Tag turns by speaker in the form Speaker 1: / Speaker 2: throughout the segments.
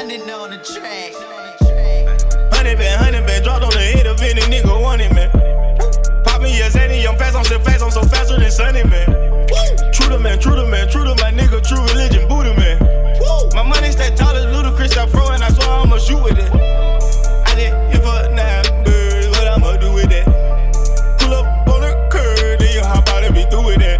Speaker 1: London on the track.
Speaker 2: Honey been, honey been, dropped on the head of any nigga want it, man. Pop me yes, Annie, I'm fast, I'm so fast, I'm so faster than Sunny, man. True to man, true to man, true to my nigga, true religion, Buddha man. My money stay tall as Ludacris, I throw and I swear I'ma shoot with it. I did it for nine birds, what I'ma do with that? Pull up on the curb, then you hop out and be through with that.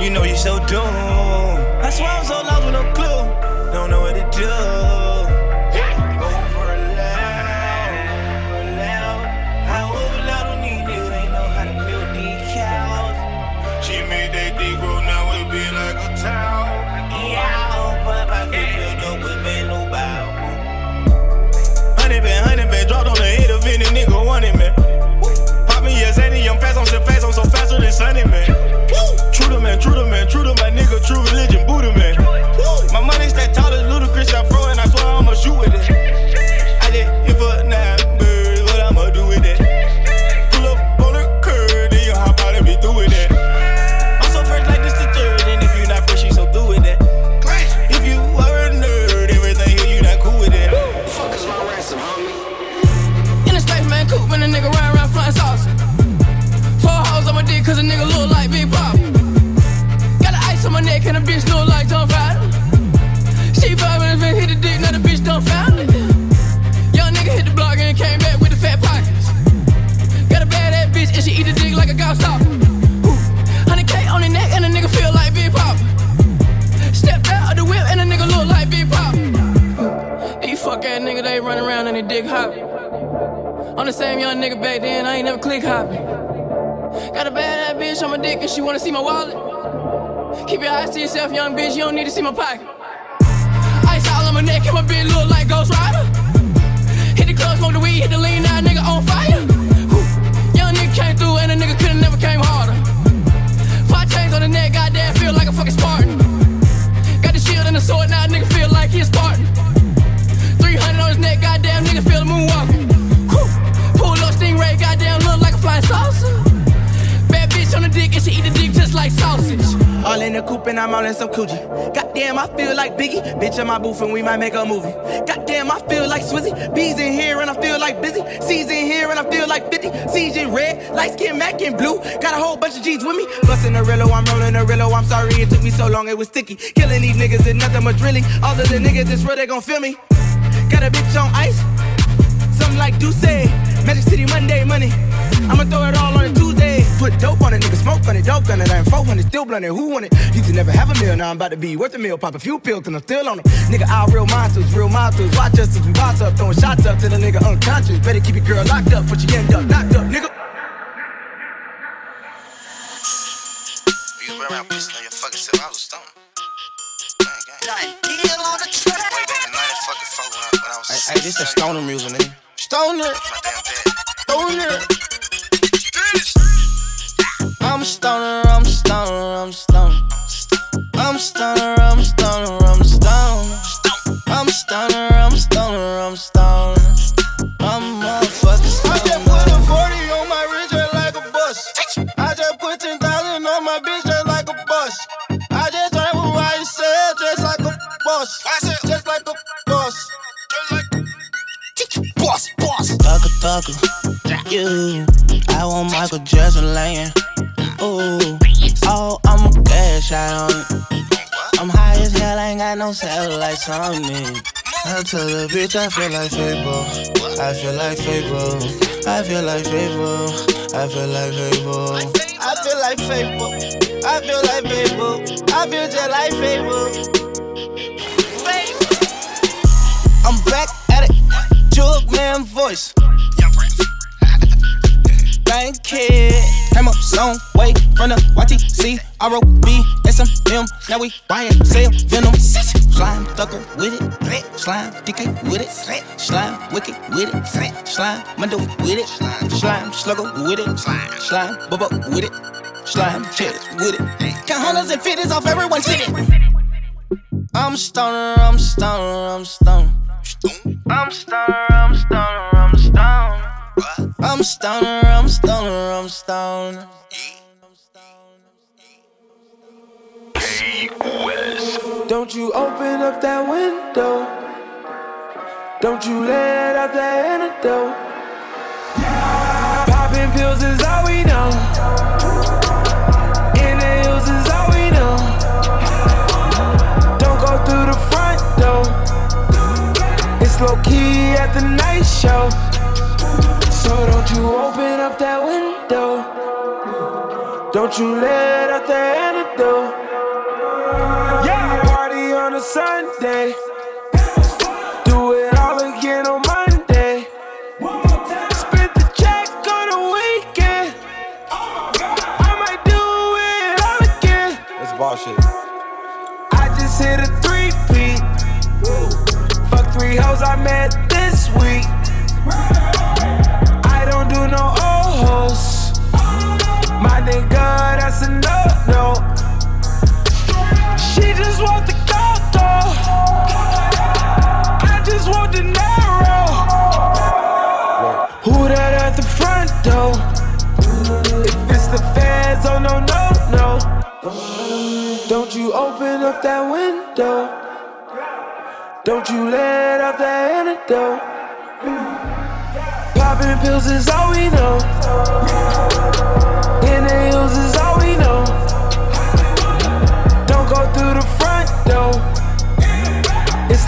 Speaker 2: You know you're so doomed.
Speaker 3: Some coochie. Goddamn, I feel like Biggie. Bitch in my booth and we might make a movie. Goddamn, I feel like Swizzy. Bees in here and I feel like busy. C's in here and I feel like 50. C's in red, light skin, Mac in blue. Got a whole bunch of G's with me. Bustin' the Rillo, I'm rolling the Rillo. I'm sorry it took me so long, it was sticky. Killing these niggas is nothing but drilling. All of the niggas that's real, they gon' feel me. Got a bitch on ice. Something like Duce. Magic City Monday money. I'ma throw it all on a Tuesday. Put dope on it, nigga, smoke on it, dope on it. I'm 400, still blunted. Who want it? Used to never have a meal, now I'm about to be worth a meal. Pop a few pills, and I'm still on them. Nigga, all real monsters, real monsters. Watch us as we boss up, throwing shots up to the nigga unconscious. Better keep your girl locked up, but you end up knocked up, nigga.
Speaker 4: You was around pissing on your fucking self. I was stoned. Gang, gang.
Speaker 1: Deal on the track.
Speaker 4: Way back in 94 when I, when I was.
Speaker 5: Hey, hey, this that stoner music, nigga. Stoner,
Speaker 4: My damn dad.
Speaker 5: stoner. I'm a stoner, I'm a stoner, I'm a stoner. I'm a stoner, I'm a stoner, I'm a stoner. I'm a stoner, I'm a stoner, I'm a stoner. I'm a motherfucking stoner. I just put a 40 on my wrist just like a bus. I just put 10,000 on my bitch just like a bus. I just drank with YSL just like a boss. Just like a boss.
Speaker 4: Boss, boss.
Speaker 5: Thugger, thugger, you. I want Michael Jackson laying. Ooh, oh, I'm a cash out on it. I'm high as hell, I ain't got no satellites on me. I tell the bitch I feel like Fable. I feel like Fable. I feel like Fable. I feel like Fable. I feel like Fable. I feel like Fable. I feel just like Fable. I'm back at it. Jug man voice. Thank kid. Came up some way from the YTC, SMM. Now we buying, sell, venom. Slime, thugger with it. Slime, DK with it. Slime, wicked with it. Slime, Mundo with it. Slime, slugger with it. Slime, bubba with it. Slime, chest with it. Count hundreds and fifties off everyone's city.
Speaker 3: I'm stoner, I'm stoner, I'm stoner. I'm stoner, I'm stoner, I'm stoner. I'm stoner, I'm stoner, I'm stoner.
Speaker 6: Don't you open up that window. Don't you let out that antidote. Popping pills is all we know. Inhales is all we know. Don't go through the front door. It's low key at the night show. So don't you open up that window. Don't you let out that antidote. Yeah, party on a Sunday. Do it all again on Monday. Spent the check on the weekend. I might do it all again.
Speaker 7: That's bullshit.
Speaker 6: I just hit a three peat. Fuck three hoes I met this week. No. She just want the though. I just want the narrow. Who that at the front door? If it's the feds, oh no, no, no. Don't you open up that window. Don't you let out that antidote. Popping pills is all we know. Inhales is all we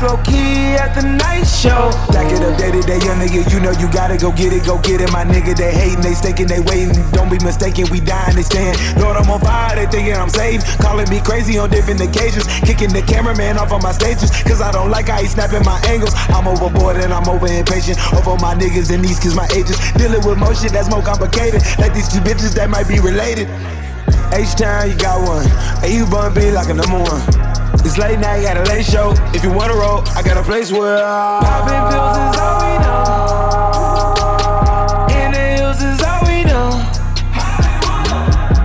Speaker 6: Low key at the night show.
Speaker 8: Back it up day to day, young nigga. You know you gotta go get it, go get it. My nigga, they hating, they staking, they waiting. Don't be mistaken, we dying, they stand. Lord, I'm on fire, they thinking I'm saved. Calling me crazy on different occasions. Kicking the cameraman off on my stages. Cause I don't like how he snapping my angles. I'm overboard and I'm over impatient. Over my niggas and these cause my ages. Dealing with more shit that's more complicated. Like these two bitches that might be related. H Town, you got one. And you bun be like a number one. It's late now, you got a late show. If you wanna roll, I got a place where
Speaker 6: Popping pills is all we know. Inhales is all we know.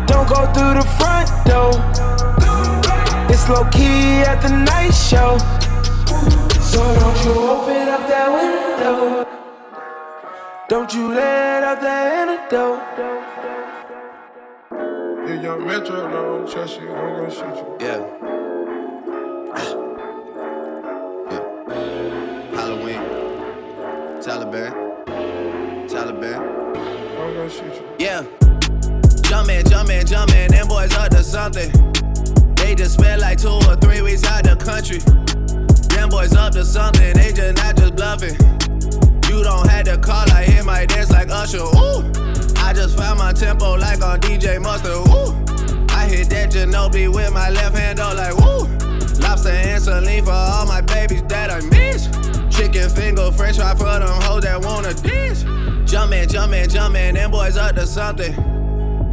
Speaker 6: Don't go through the front door. It's low key at the night show. So don't you open up that window. Don't you let out that antidote.
Speaker 7: Yeah, young Metro, don't trust you, I'm gonna shoot you.
Speaker 5: Yeah. Halloween. Taliban. Taliban.
Speaker 7: I'm gonna shoot you.
Speaker 5: Yeah. Jumpin', jumpin', jumpin', them boys up to something. They just spent like two or three weeks out the country. Them boys up to something, they just not just bluffing. You don't have to call, I hit my dance like Usher. Ooh. I just found my tempo like on DJ Mustard. Ooh. I hit that Ginobili with my left hand, though, like woo. Lobster and saline for all my babies that I miss. Chicken finger, french fry for them hoes that wanna dish. Jumpin', jumpin', jumpin', them boys up to something.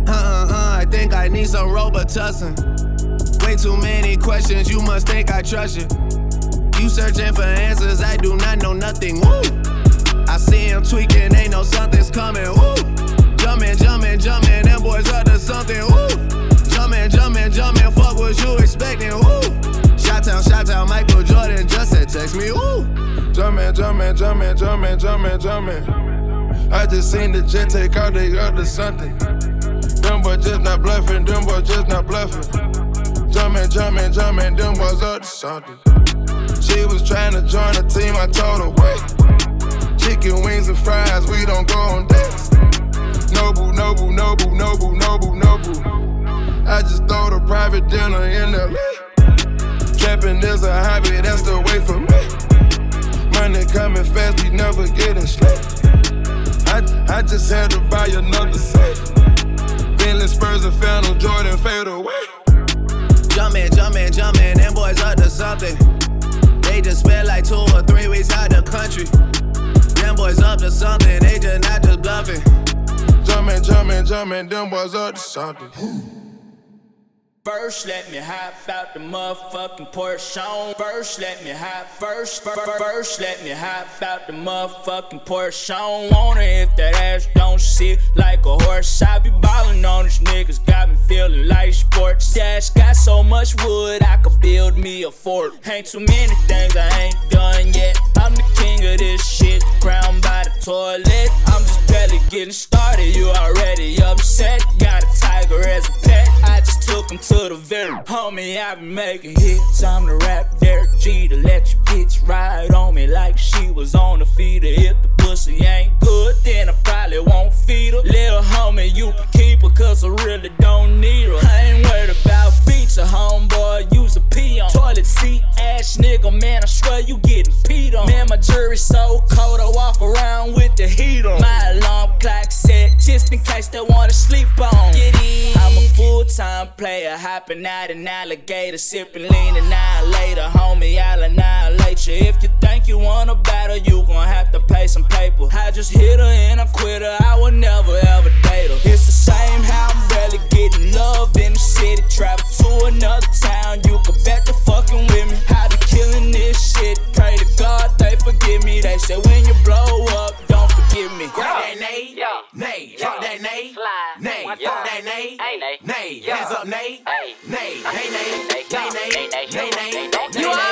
Speaker 5: Uh uh uh, I think I need some Robitussin. Way too many questions, you must think I trust you. You searching for answers, I do not know nothing. Woo! I see him tweaking, ain't no something's coming. Woo! Jumpin', jumpin', jumpin', them boys up to something. Woo! Jumpin', jumpin', jumpin', fuck what you expecting. Woo! Town, shot town, Michael Jordan just said text me. Woo!
Speaker 7: Jumpin', jumpin', jumpin', jumpin', jumpin', jumpin'. I just seen the jet take out, they to something. Them boys just not bluffing, them boys just not bluffing. Jumpin', jumpin', jumpin', them boys up to something. She was trying to join the team, I told her wait. Chicken wings and fries, we don't go on dates. Noble, noble, noble, noble, noble, noble. I just throw a private dinner in LA. Trapping is a hobby, that's the way for me. Money coming fast, we never getting sleep. I, I just had to buy another set. Bentley Spurs and Phantom Jordan fade away.
Speaker 5: Jumpin', jumpin', jumpin', them boys up to something. They just spent like two or three weeks out the country. Them boys up to something, they just not just bluffing.
Speaker 7: Jumpin', jumpin', jumpin', them boys up to something.
Speaker 9: First, let me hop out the motherfucking Porsche. First, let me hop. First, first, first, let me hop out the motherfucking Porsche on. Her if that ass don't sit like a horse. I be ballin' on these niggas, got me feeling like sports. Dash got so much wood, I could build me a fort. Ain't too many things I ain't done yet. I'm the king of this shit, crowned by the toilet. I'm just barely getting started, you already upset. Got a tiger as a took him to the very homie. I been making hits, I'm the rap Derek Jeter let your bitch ride on me like she was on the feeder. If the pussy ain't good, then I probably won't feed her. Little homie, you can keep her, cause I really don't need her. I ain't worried about feature, homeboy, use a pee on. Toilet seat ass nigga, man, I swear you getting peed on. Man, my jury's so cold, I walk around with the heat on. My alarm clock set, just in case they wanna sleep on. Get. I'm a full time player, hopping out an alligator, sipping lean annihilator. Homie, I'll annihilate you. If you think you wanna battle, you gon' have to pay some paper. I just hit her and I quit her, I would never ever date her. It's the same how I'm barely getting love in the city. Travel to another town, you can bet the fucking with me. I be killing this shit, pray to God they forgive me. They say when you blow up, don't forgive me.
Speaker 10: Grab that nade, nade, drop that nade, nade, fuck that nade, nade, hands up nade, nade, hey nade, nade, nade, nade, nade, nade,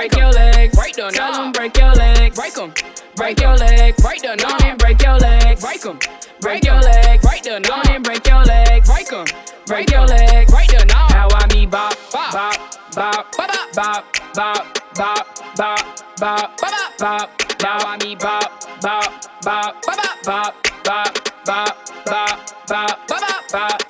Speaker 11: Break your legs.
Speaker 12: Break the
Speaker 11: Tell
Speaker 12: knob.
Speaker 11: 'em break your legs.
Speaker 12: Break 'em.
Speaker 11: Break your legs.
Speaker 12: Break the
Speaker 11: Go
Speaker 12: knob.
Speaker 11: and break your legs.
Speaker 12: Break 'em.
Speaker 11: Break your legs.
Speaker 12: Break the
Speaker 11: Go
Speaker 12: knob.
Speaker 11: and break your legs.
Speaker 12: Break 'em.
Speaker 11: Break your legs.
Speaker 12: Break the knob.
Speaker 11: Now I me bop,
Speaker 12: Bop.
Speaker 11: bop, bop,
Speaker 12: Bop,
Speaker 11: bop, bop, bop, bop, bop,
Speaker 12: Bop,
Speaker 11: bop. Now I me bop, bop, bop,
Speaker 12: Bop,
Speaker 11: bop, bop, bop, bop, bop, bop,
Speaker 12: Bop,
Speaker 11: bop.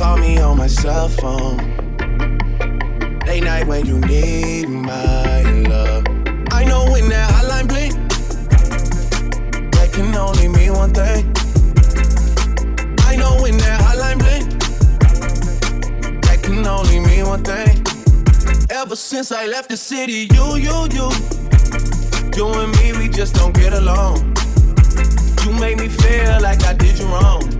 Speaker 5: Call me on my cell phone. Late night when you need my love. I know when that hotline blink, that can only mean one thing. I know when that hotline blink, that can only mean one thing. Ever since I left the city, you, you, you, you and me, we just don't get along. You make me feel like I did you wrong.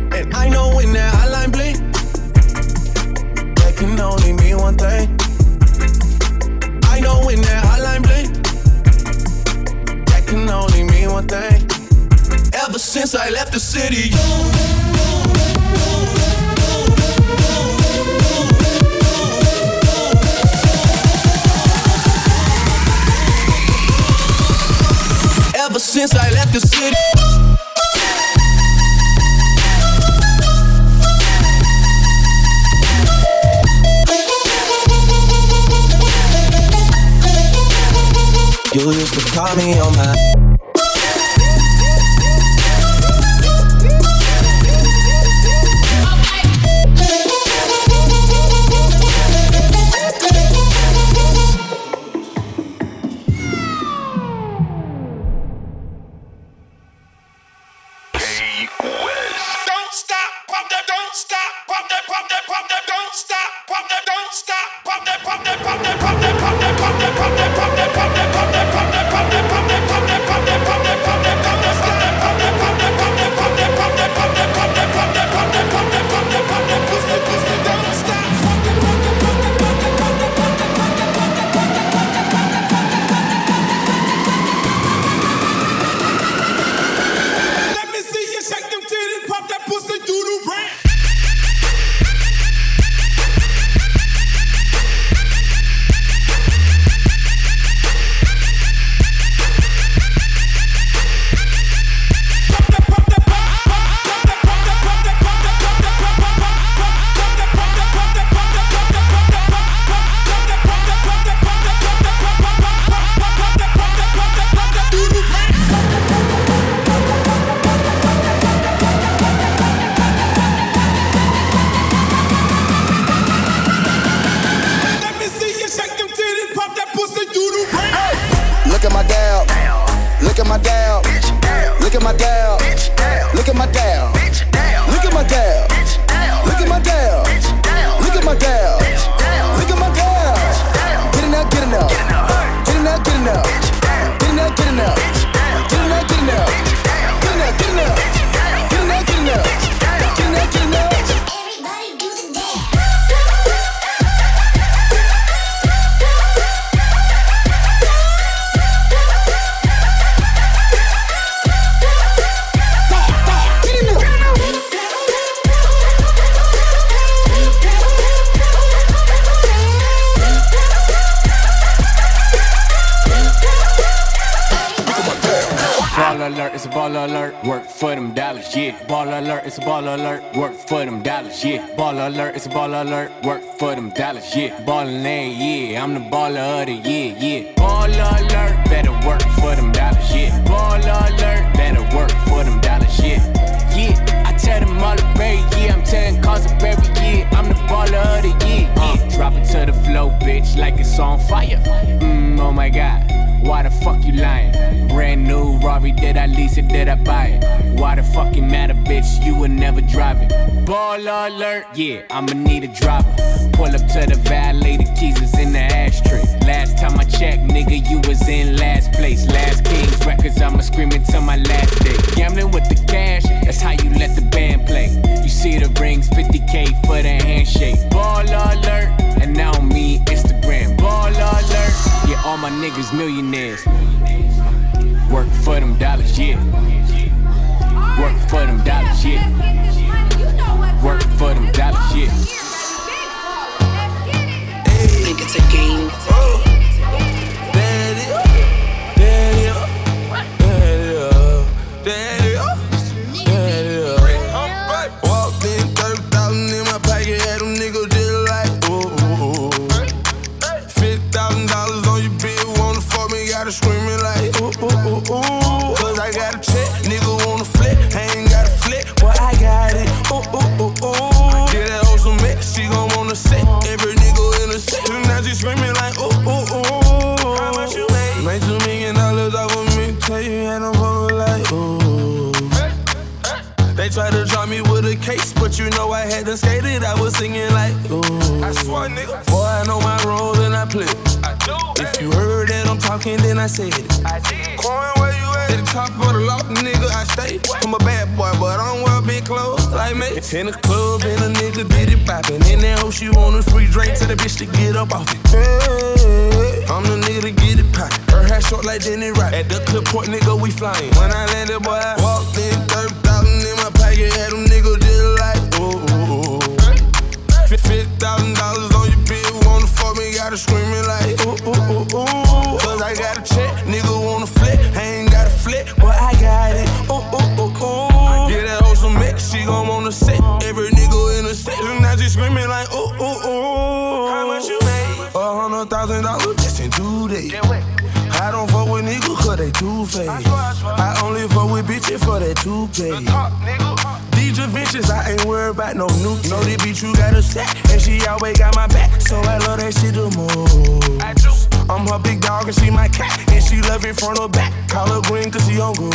Speaker 5: mommy on my
Speaker 13: it's a ball alert. Work for them dollars, yeah. Ballin' lease it? Did I buy it? Why the fucking matter, bitch? You would never drive it. Ball alert, yeah, I'ma need a driver. Pull up to the valet, the keys is in the ashtray. Last time I checked, nigga, you was in last place. Last Kings records, I'ma scream until my last day. Gambling with the cash, that's how you let the band play. You see the rings, 50k for the handshake. Ball alert, and now me Instagram. Ball alert, yeah, all my niggas millionaires. Work for them dollars, yeah. Work for them dollars, yeah. Work for them dollars, yeah.
Speaker 14: Think it's a game.
Speaker 7: Know I hadn't skated. I was singing like, ooh. I swear, nigga. Boy, I know my role and I play. I do. If you heard that I'm talking, then I said it. I did. Coin, where you at? At the top of the loft, nigga, I stay. I'm a bad boy, but I don't wear big clothes like me. In the club, and a nigga did it poppin'. In that hoe, she want a free drink to the bitch to get up off it. Hey, I'm the nigga to get it poppin'. Her hair short like Jenny Rock. At the clip port, nigga, we flyin'. When I landed, boy, I walked in 30,000 in my
Speaker 14: Fifty thousand dollars on your bill. wanna fuck me, gotta screaming like ooh ooh ooh ooh. Cause I got a check, nigga wanna flip, I ain't got a flip, but I got it. Ooh ooh ooh ooh. Yeah, that hoe some mix, she gon' wanna set every nigga in the set. And Now she screaming like ooh ooh ooh. How much you made? A hundred thousand dollars, just in two days they two faced. I only fuck with bitches for that two pay. These adventures, I ain't worried about no new. Know this bitch you got a set, and she always got my back. So I love that shit the most. I'm her big dog and she my cat, and she love it front or back. Call her green cause she on good.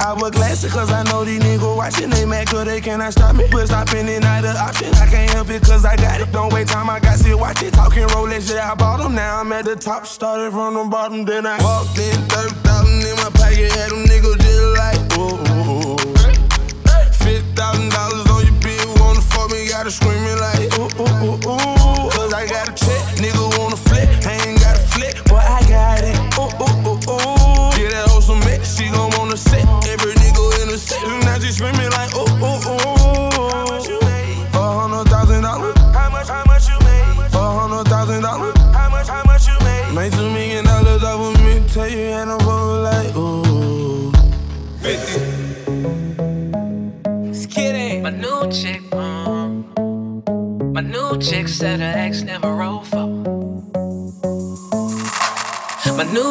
Speaker 14: I wear glasses cause I know these niggas watching. They mad cause they cannot stop me. But stopping it not an option. I can't help it cause I got it. Don't wait time, I got to watch it. Talking Rolex, yeah, I bought them. Now I'm at the top, started from the bottom. Then I walked in, 30,000 in my pocket. Had them niggas just like, thousand dollars on your bill, wanna fuck me, gotta screaming like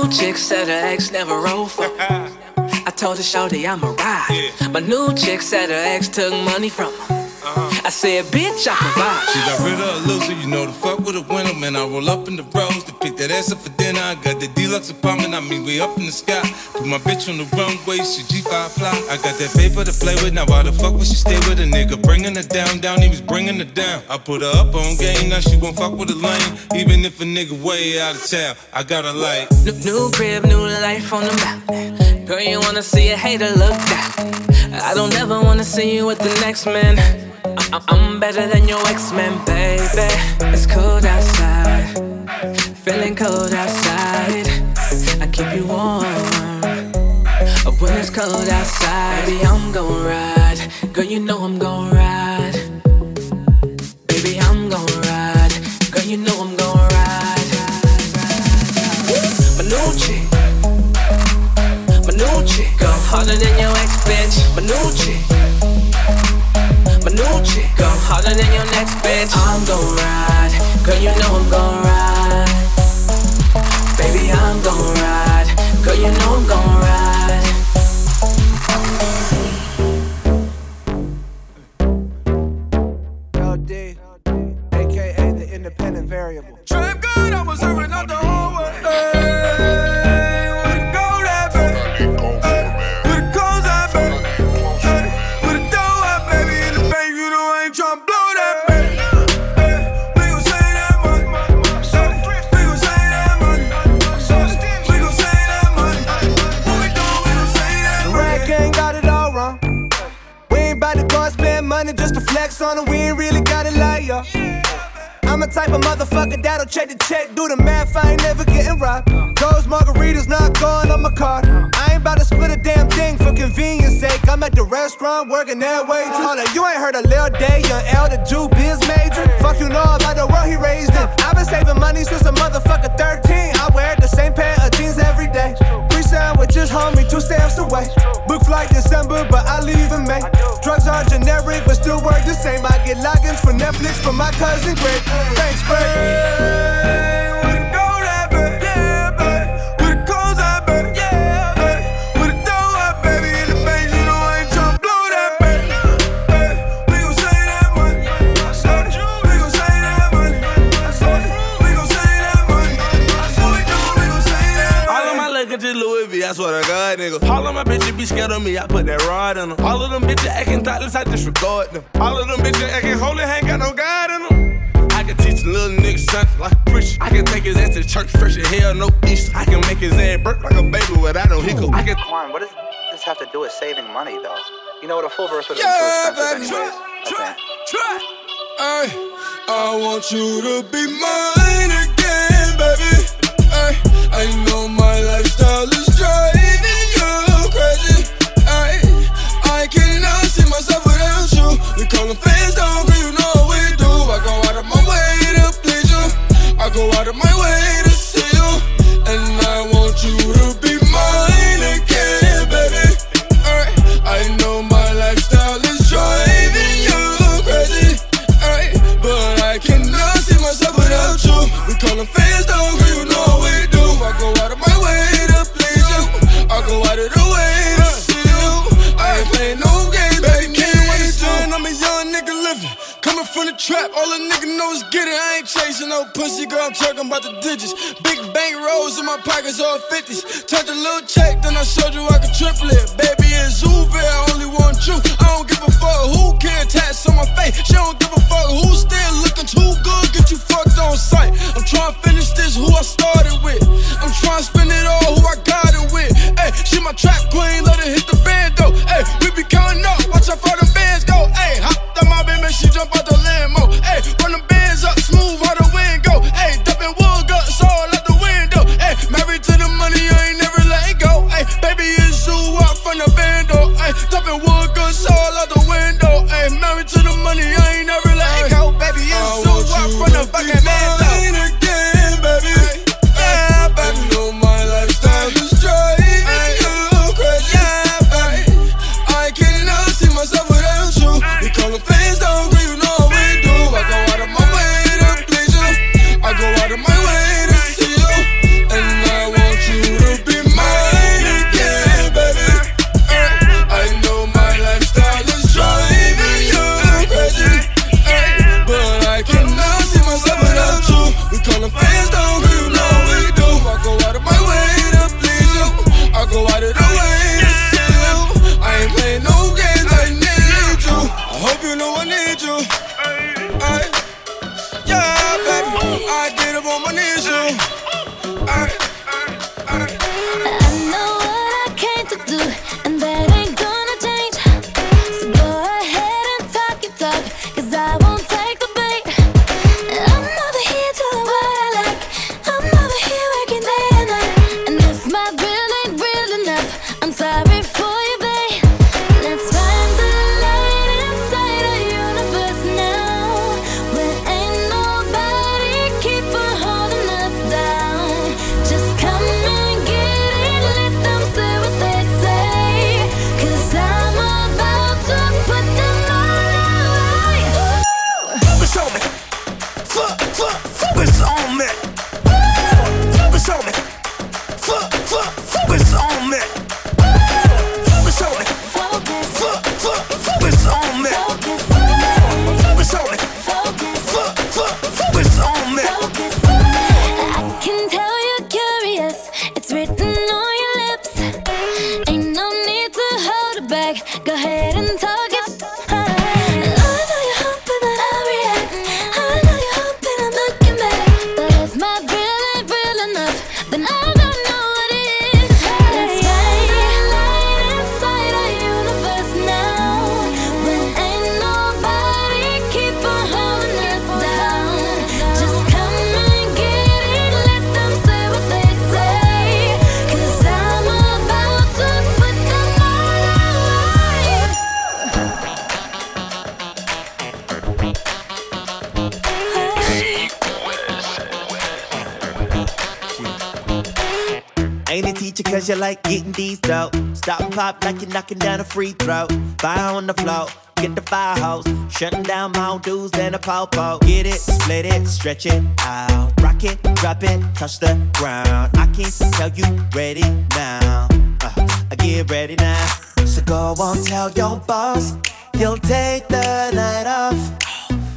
Speaker 15: new chick said her ex never rolled for. I told her, Shorty, I'm a ride. My new chick said her ex took money from her. I said, bitch, I provide.
Speaker 16: She got rid of a loser, you know the fuck with a winner, man. I roll up in the rose to pick that ass up for dinner. I got the deluxe apartment, I mean, way up in the sky. Put my bitch on the runway, she G5 fly. I got that paper to play with, now why the fuck would she stay with a nigga? Bringing her down, down, he was bringing her down. I put her up on game, now she won't fuck with a lane. Even if a nigga way out of town, I got her like.
Speaker 15: New, new crib, new life on the mountain. Girl, you wanna see a hater look down. I don't ever wanna see you with the next man. I- I'm better than your ex-man, baby. It's cold outside, feeling cold outside. I keep you warm when it's cold outside. Baby, I'm gon' ride. Girl, you know I'm gon' ride. Baby, I'm gon' ride. Girl, you know I'm harder than your ex bitch. My new chick. My new chick go harder than your next bitch. I'm gon' ride, girl. You know I'm gon' ride. Baby, I'm gon' ride, girl. You know I'm gon' ride.
Speaker 17: LD, aka the independent variable.
Speaker 14: Trap good, I was serving out the
Speaker 17: check the check, do the math. I ain't never getting robbed. Those margaritas not going on my card. I ain't about to split a damn thing for convenience sake. I'm at the restaurant working that way. Hold up, you ain't heard a Lil Day, young L, the Jew biz major. Fuck you know about the world he raised in. I've been saving money since a motherfucker 13. I wear the same pair of jeans every day. Free sandwiches, homie, two stamps away. Book flight December, but I leave in May. Generic, but still work the same. I get logins for Netflix from my cousin Greg. Thanks, Greg.
Speaker 14: I swear to God, nigga. All of my bitches be scared of me, I put that rod in them. All of them bitches acting thoughtless, I disregard them. All of them bitches acting holy, ain't got no God in them. I can teach a little nigga something like a preacher. I can take his ass to church fresh as hell, no Easter. I can make his ass burp like a baby without no hiccup. I can.
Speaker 18: On, what does this have to do with saving money, though? You know what a full verse would have
Speaker 14: Yeah,
Speaker 18: been too
Speaker 14: baby.
Speaker 18: expensive anyways.
Speaker 14: Try, Ay, I want you to be mine again, baby. I know my lifestyle is driving
Speaker 7: trap. All a nigga know is get it. I ain't chasing no pussy, girl. I'm talking about the digits. Big bank rolls in my pockets, all 50s. Touch a little check, then I showed you I could triple it. Baby, it's Uber, I only want you. I don't give a fuck who can tats on my face. She don't give a fuck who still looking too good. Get you fucked on sight. I'm trying to finish this, who I started with. I'm trying to spend it all, who I got it with. Hey, she my trap queen, let her hit the band though. Hey, we be counting up, watch how far the bands go. Hey, she jump out the limo.
Speaker 19: Pop like you're knocking down a free throw. Fire on the floor, get the fire hose. Shutting down Mount Dews and a popo. Get it, split it, stretch it out. Rock it, drop it, touch the ground. I can't tell you ready now. Uh, I get ready now. So go on, tell your boss. He'll take the night off.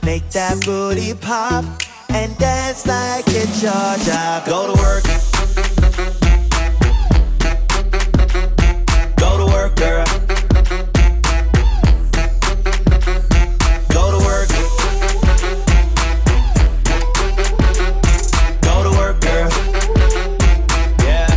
Speaker 19: Make that booty pop and dance like it's your job. Go to work. Girl. Go to work. Go to work, girl. Yeah.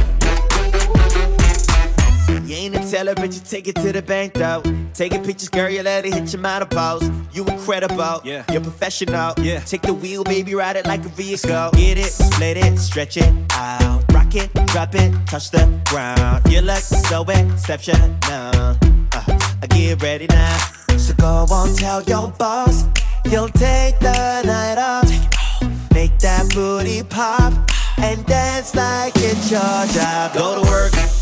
Speaker 19: You ain't a teller, but you take it to the bank, though. Taking pictures, girl, you let it hit your menopause. You incredible, yeah. You're professional, yeah. Take the wheel, baby, ride it like a vehicle. Get it, split it, stretch it out. It, drop it, touch the ground. You look so exceptional. Uh, I get ready now. So go on, tell your boss. you'll take the night off. Make that booty pop and dance like it's your job. Go to work.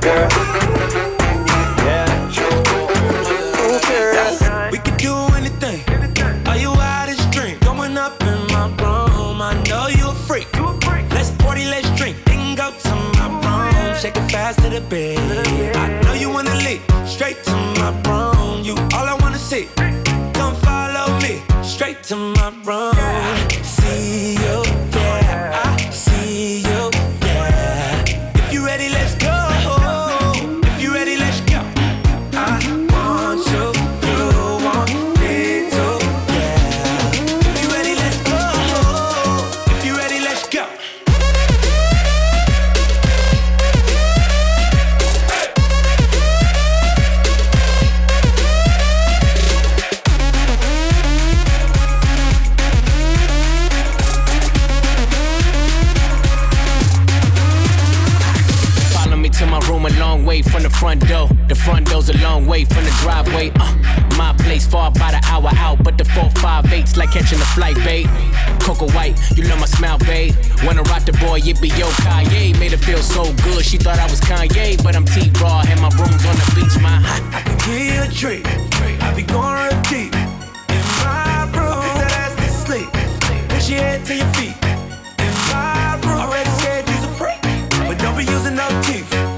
Speaker 19: girl. Yeah. We can do anything. Are you out up in my
Speaker 6: room. I know you a freak. Let's party, let's drink. Then go to my room.
Speaker 20: Shake it fast to the. I know you wanna straight to my room. You all I wanna see. Come follow me straight to my room. See
Speaker 13: front door. The front door's a long way from the driveway. Uh, my place far by the hour out, but the four five eight's like catching a flight, Bait, Coco White, you love my smile, babe. Wanna rock the boy, it be yo Kanye. Made her feel so good, she thought I was Kanye, but I'm T Raw and my room's on the beach. My hot,
Speaker 20: I can give you a treat. I be going real deep in my room. Put that ass to sleep. Push your head to your feet in my room. Already said you's a freak, but don't be using no teeth.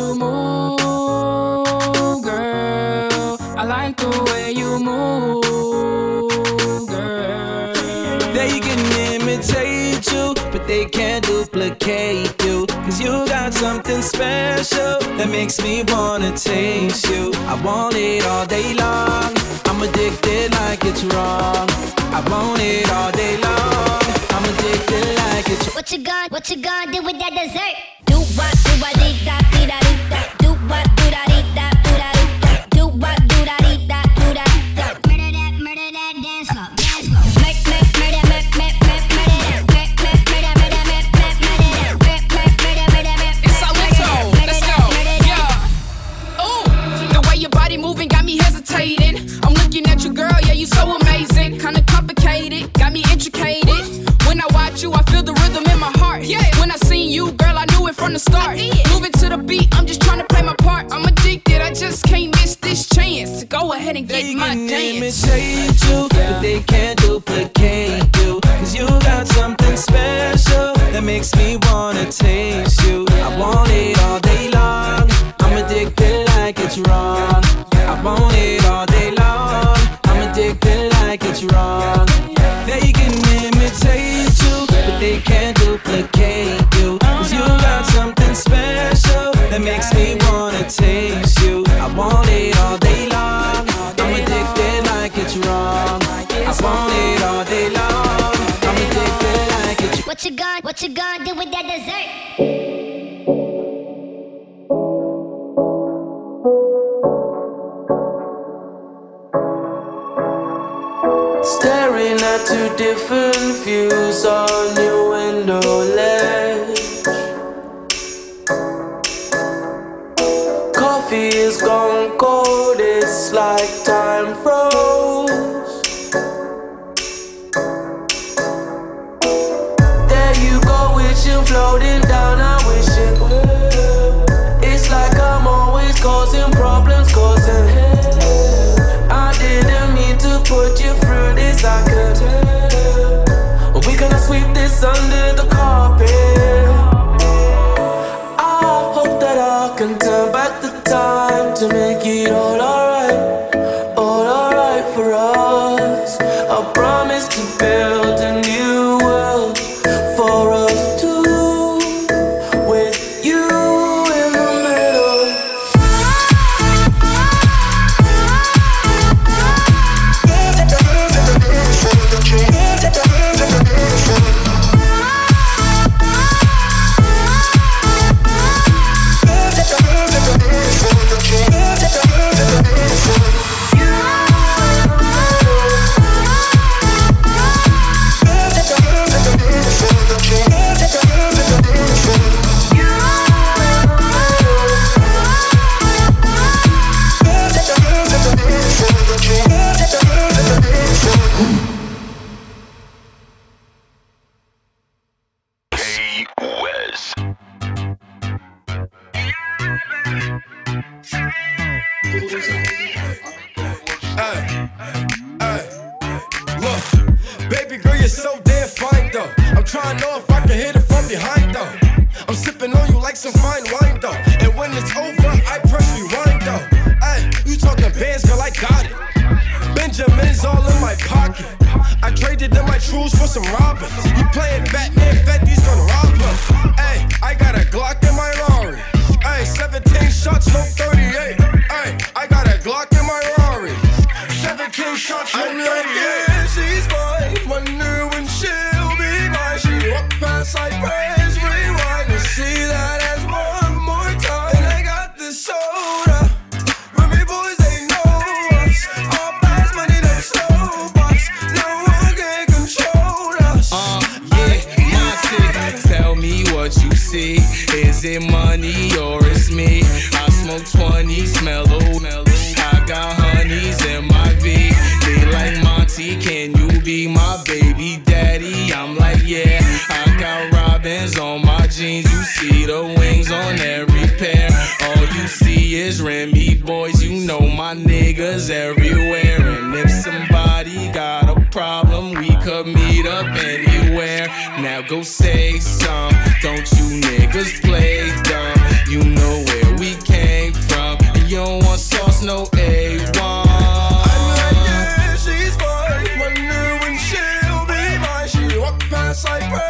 Speaker 20: you
Speaker 11: move, girl. I like the way you move, girl.
Speaker 21: They can imitate you, but they can't duplicate you. Cause you got something special that makes me wanna taste you. I want it all day long. I'm addicted like it's wrong. I want it all day long. I'm addicted like it's
Speaker 22: What you gonna, what you gonna do with that dessert?
Speaker 12: from the start. Moving to the beat, I'm just trying to play my part. I'm addicted, I just can't miss this chance to go ahead and get
Speaker 21: they
Speaker 12: my
Speaker 21: can
Speaker 12: dance.
Speaker 21: imitate you, but they can't duplicate you. Cause you got something
Speaker 6: special that makes me wanna taste you. I want it all day long. I'm addicted like it's wrong. I want it
Speaker 22: What you gonna, what you gonna do with that dessert?
Speaker 6: Staring at two different views on your window ledge. Coffee is gone cold, it's like down, I wish it. It's like I'm always causing problems, causing. I didn't mean to put you through this, I could. We gonna sweep this under
Speaker 7: the say some. Don't you niggas play dumb? You know where we came from, and you don't want sauce, no A1.
Speaker 20: Cypress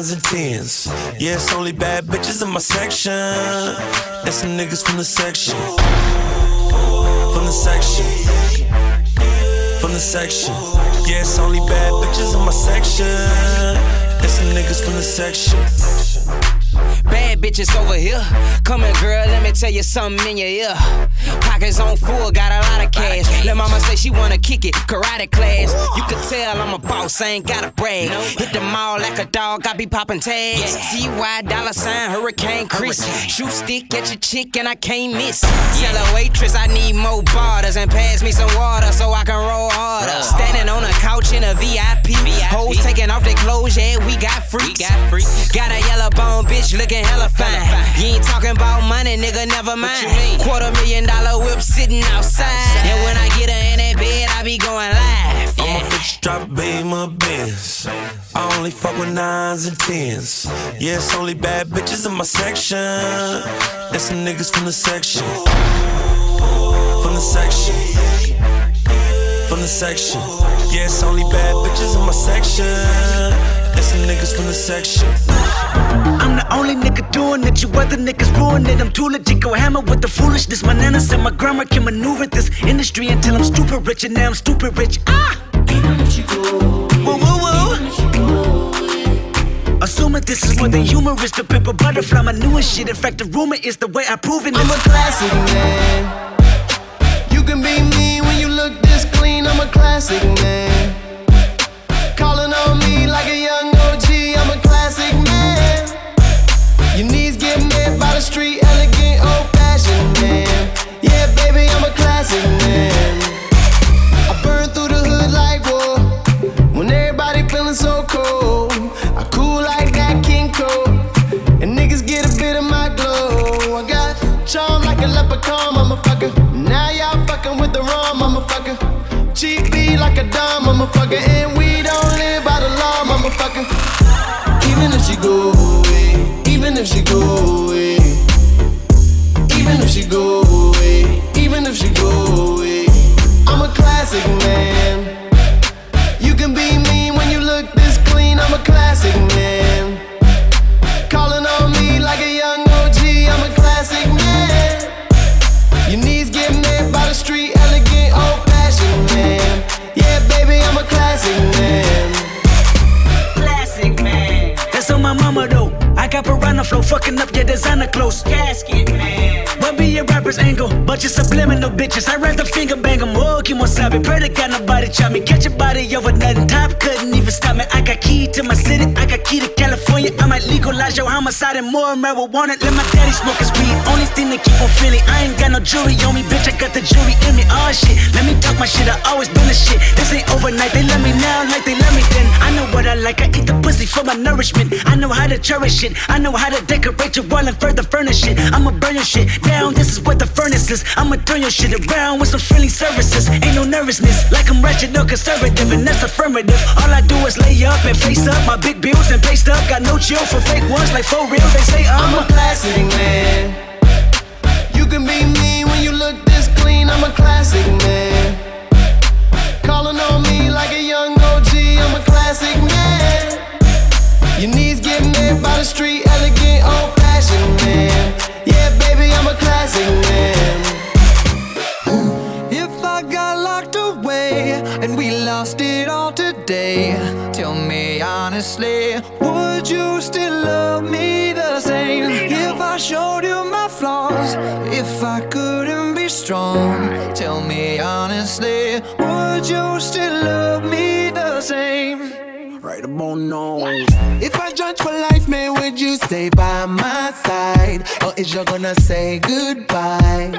Speaker 20: nines and tens. Yeah, it's only bad bitches in my section. That's some niggas from the section. From the section. From the section. Yeah, it's only bad bitches in my section. That's some niggas from the section.
Speaker 23: Bad bitches over here. Come here, girl, let me tell you something in your ear. Pockets on full, got a lot of cash. Let
Speaker 22: mama say she wanna kick it, karate class. You could tell I'm a boss, I ain't gotta brag. Hit the mall like a dog, I be popping tags. TY dollar sign, Hurricane Chris. Shoot stick, catch a chick, and I can't miss. Tell a waitress I need more bottles and pass me some water so I can roll harder. Standing on a couch in a VIP. Hoes taking off their clothes, yeah, we got freaks. Got a yellow bone bitch looking hella fine. You ain't talking about money, nigga, never mind. Quarter million dollars dollar whip sitting outside. And when I get her in that bed, I be going live.
Speaker 20: I'm a bitch drop beam of Benz. I only fuck with nines and tens. Yeah, it's only bad bitches in my section. And some niggas from the section. From the section. From the section. Yeah, it's only bad bitches in my section. And some niggas from the section.
Speaker 24: I'm the only nigga doing it. You other niggas ruin it. I'm too legit. Go hammer with the foolishness. My nana said my grandma can maneuver this industry until I'm stupid rich, and now I'm stupid rich. Ah! Whoa, whoa, whoa. Assuming this is more than humorous, the paper butterfly, my newest shit. In fact, the rumor is the way I prove it.
Speaker 17: I'm a classic man. You can be me when you look this clean. I'm a classic man. Street, elegant, old fashioned man. Yeah, baby, I'm a classic man. I burn through the hood like war. When everybody feeling so cold, I cool like that King Cole. And niggas get a bit of my glow. I got charm like a leprechaun, motherfucker. Now y'all fucking with the wrong motherfucker. Cheap like a dumb motherfucker. And we don't live by the law, motherfucker. Even if she go away, even if she go away, go away, even if she go away, I'm a classic man.
Speaker 24: Subliminal bitches. I rather finger bang. Oh, keep wasabi. Pray to God nobody chop me. Catch your body over nothing. Top couldn't even stop me. I got key to my city. I got key to California. I might legalize your homicide and more marijuana. Let my daddy smoke his weed. Only thing that keep on feeling. I ain't got no jewelry on me, bitch. I got the jewelry in me. Oh shit. Let me talk my shit. I always been the shit. This ain't overnight. They love me now like they love me then. I know what I like. I eat the pussy for my nourishment. I know how to cherish it. I know how to decorate your wall and further furnish it. I'ma burn your shit down. This is what the furnace is. I'ma turn your shit around with some friendly services. Ain't no nervousness. Like I'm wretched or conservative, and that's affirmative. All I do is lay up and face up my big bills and paste up. Got no chill for fake ones like for real. They say I'm,
Speaker 17: I'm a classic man. You can be me when you look this clean. I'm a classic man. Calling on me like a young OG. I'm a classic man. Your knees get met by the street,
Speaker 25: showed you my flaws, if I couldn't be strong, tell me honestly, would you still love me the same?
Speaker 24: Right about now.
Speaker 25: If I judge for life, man, would you stay by my side? Or is you gonna say goodbye?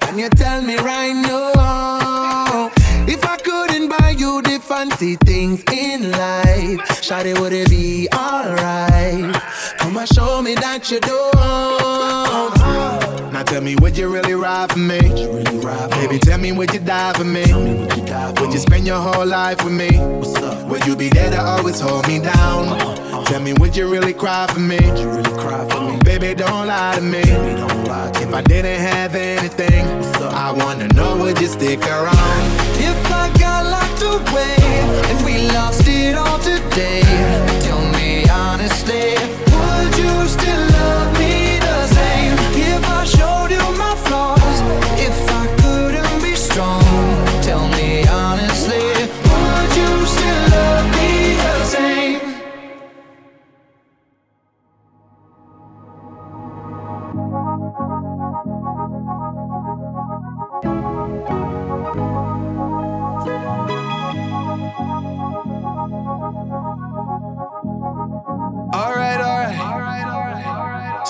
Speaker 25: Can you tell me right now? If I couldn't buy you the fancy things in life, Shawty, would it be alright? Come and show me that you don't.
Speaker 24: Now tell me, would you really ride for me? Really ride for Baby, tell me, would you die for me? Would you spend your whole life with me? Would you be there to always hold me down? Uh-huh, uh-huh. Tell me, would you really cry for me? You really cry for me? Baby, don't lie to me. If I didn't have anything, I wanna know, would you stick around?
Speaker 25: If I away. And we lost it all today, tell me honestly,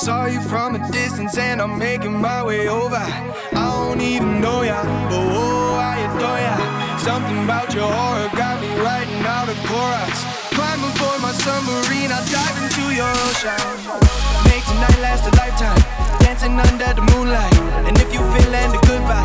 Speaker 25: Saw you
Speaker 6: from a distance and I'm making my way over. I don't even know ya, but oh, I adore ya. Something about your aura got me writing out a chorus. Climb aboard my submarine, I'll dive into your ocean. Make tonight last a lifetime, dancing under the moonlight. And if you feel and the
Speaker 26: goodbye.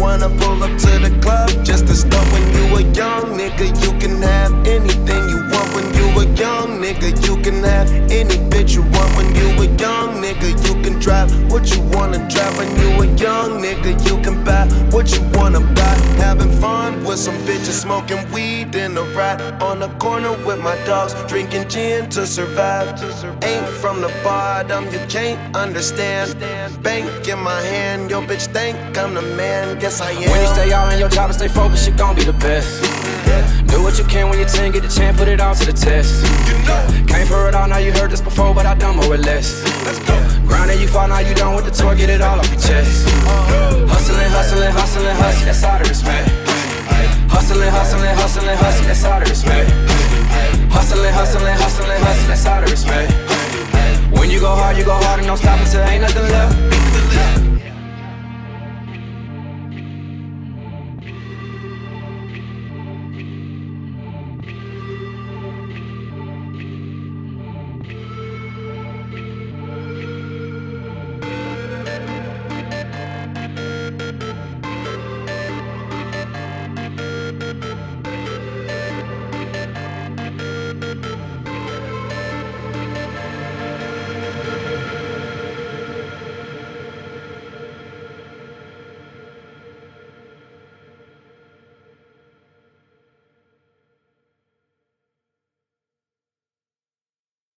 Speaker 26: Wanna
Speaker 5: pull up to the club just to start when you a young nigga. You can have anything you want when you a young nigga. You can have any bitch you want when you a young nigga. You can drive what you wanna drive when you a young nigga. You can buy what you wanna buy. Having fun with some bitches smoking weed in the ride on the corner with my dogs, drinking gin to survive. Ain't from the bottom, you can't understand. Bank in my hand, your bitch think I'm the man. Yes, I am.
Speaker 27: When you stay all in your job and stay focused, you gon' be the best. Do what you can when you're 10, get the chance, put it all to the test. Came for it all, now you heard this before, but I done more or less. Grind and you fall, now you done with the tour, get it all off your chest. Hustling, hustling, hustling, hustling, that's all the respect. Hustling, hustling, hustling, hustling, that's all the respect. Hustling, hustling, hustling, hustling, that's all the respect. When you go hard, you go hard and don't stop until ain't nothing left.